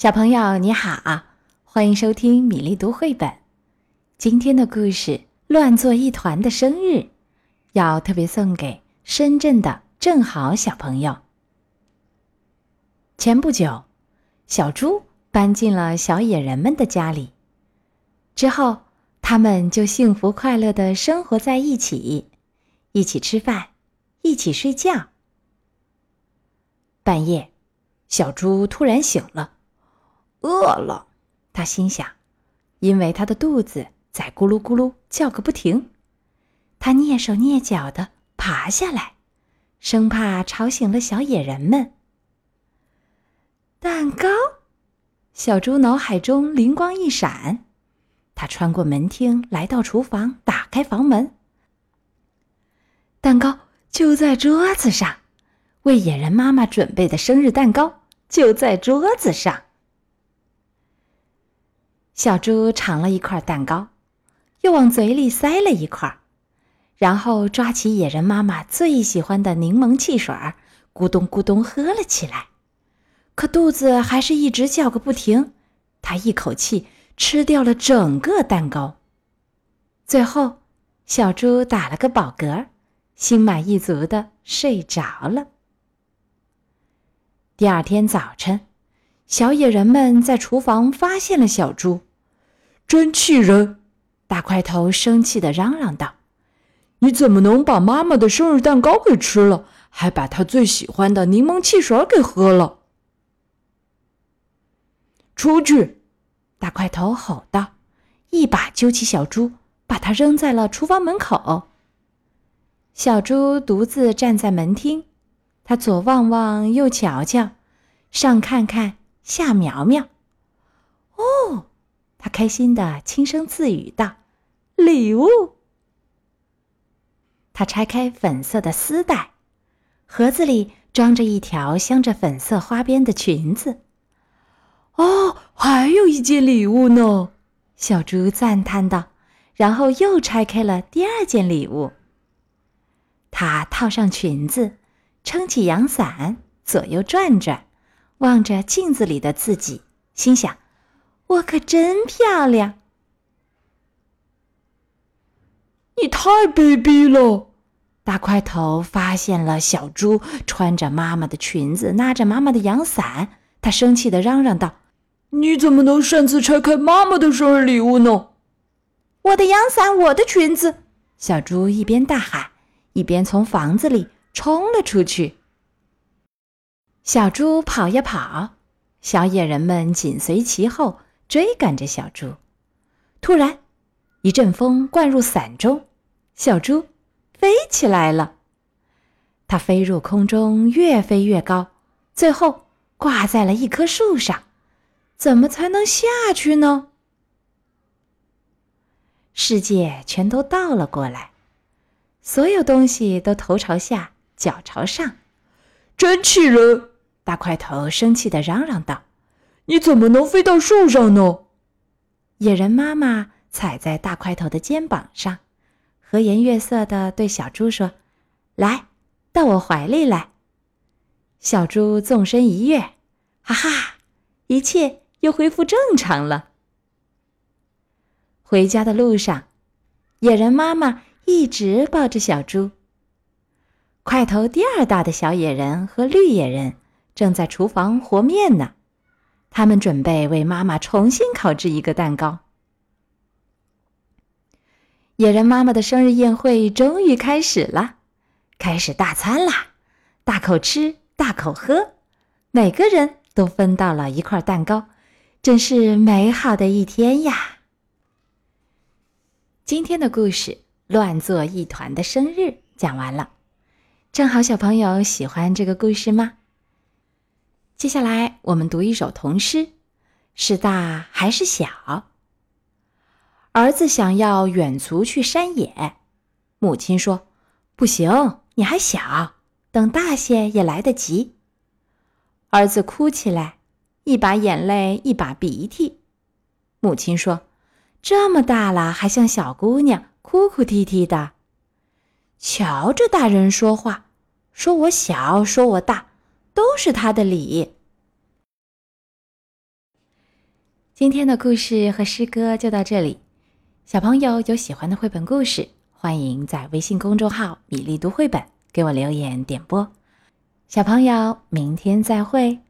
小朋友你好，欢迎收听米粒读绘本。今天的故事《乱作一团的生日》，要特别送给深圳的正好小朋友。前不久，小猪搬进了小野人们的家里，之后他们就幸福快乐的生活在一起，一起吃饭，一起睡觉。半夜，小猪突然醒了。饿了，他心想，因为他的肚子在咕噜咕噜叫个不停。他蹑手蹑脚的爬下来，生怕吵醒了小野人们。蛋糕，小猪脑海中灵光一闪，他穿过门厅，来到厨房，打开房门。蛋糕就在桌子上，为野人妈妈准备的生日蛋糕就在桌子上。小猪尝了一块蛋糕，又往嘴里塞了一块，然后抓起野人妈妈最喜欢的柠檬汽水，咕咚咕咚喝了起来。可肚子还是一直叫个不停，他一口气吃掉了整个蛋糕。最后，小猪打了个饱嗝，心满意足的睡着了。第二天早晨，小野人们在厨房发现了小猪。真气人！大块头生气的嚷嚷道：“你怎么能把妈妈的生日蛋糕给吃了，还把她最喜欢的柠檬汽水给喝了？”出去！大块头吼道，一把揪起小猪，把它扔在了厨房门口。小猪独自站在门厅，他左望望，右瞧瞧，上看看，下瞄瞄。哦！他开心的轻声自语道：“礼物。”他拆开粉色的丝带，盒子里装着一条镶着粉色花边的裙子。哦，还有一件礼物呢！小猪赞叹道，然后又拆开了第二件礼物。他套上裙子，撑起阳伞，左右转转，望着镜子里的自己，心想。我可真漂亮！你太卑鄙了！大块头发现了小猪穿着妈妈的裙子，拿着妈妈的阳伞，他生气的嚷嚷道：“你怎么能擅自拆开妈妈的生日礼物呢？”我的阳伞，我的裙子！小猪一边大喊，一边从房子里冲了出去。小猪跑呀跑，小野人们紧随其后。追赶着小猪，突然，一阵风灌入伞中，小猪飞起来了。它飞入空中，越飞越高，最后挂在了一棵树上。怎么才能下去呢？世界全都倒了过来，所有东西都头朝下，脚朝上，真气人！大块头生气的嚷嚷道。你怎么能飞到树上呢？野人妈妈踩在大块头的肩膀上，和颜悦色的对小猪说：“来，到我怀里来。”小猪纵身一跃，哈哈，一切又恢复正常了。回家的路上，野人妈妈一直抱着小猪。块头第二大的小野人和绿野人正在厨房和面呢。他们准备为妈妈重新烤制一个蛋糕。野人妈妈的生日宴会终于开始了，开始大餐啦！大口吃，大口喝，每个人都分到了一块蛋糕，真是美好的一天呀！今天的故事《乱作一团的生日》讲完了，正好小朋友喜欢这个故事吗？接下来我们读一首童诗：是大还是小？儿子想要远足去山野，母亲说：“不行，你还小，等大些也来得及。”儿子哭起来，一把眼泪一把鼻涕。母亲说：“这么大了，还像小姑娘，哭哭啼啼的。”瞧着大人说话，说我小，说我大。都是他的理。今天的故事和诗歌就到这里。小朋友有喜欢的绘本故事，欢迎在微信公众号“米粒读绘本”给我留言点播。小朋友，明天再会。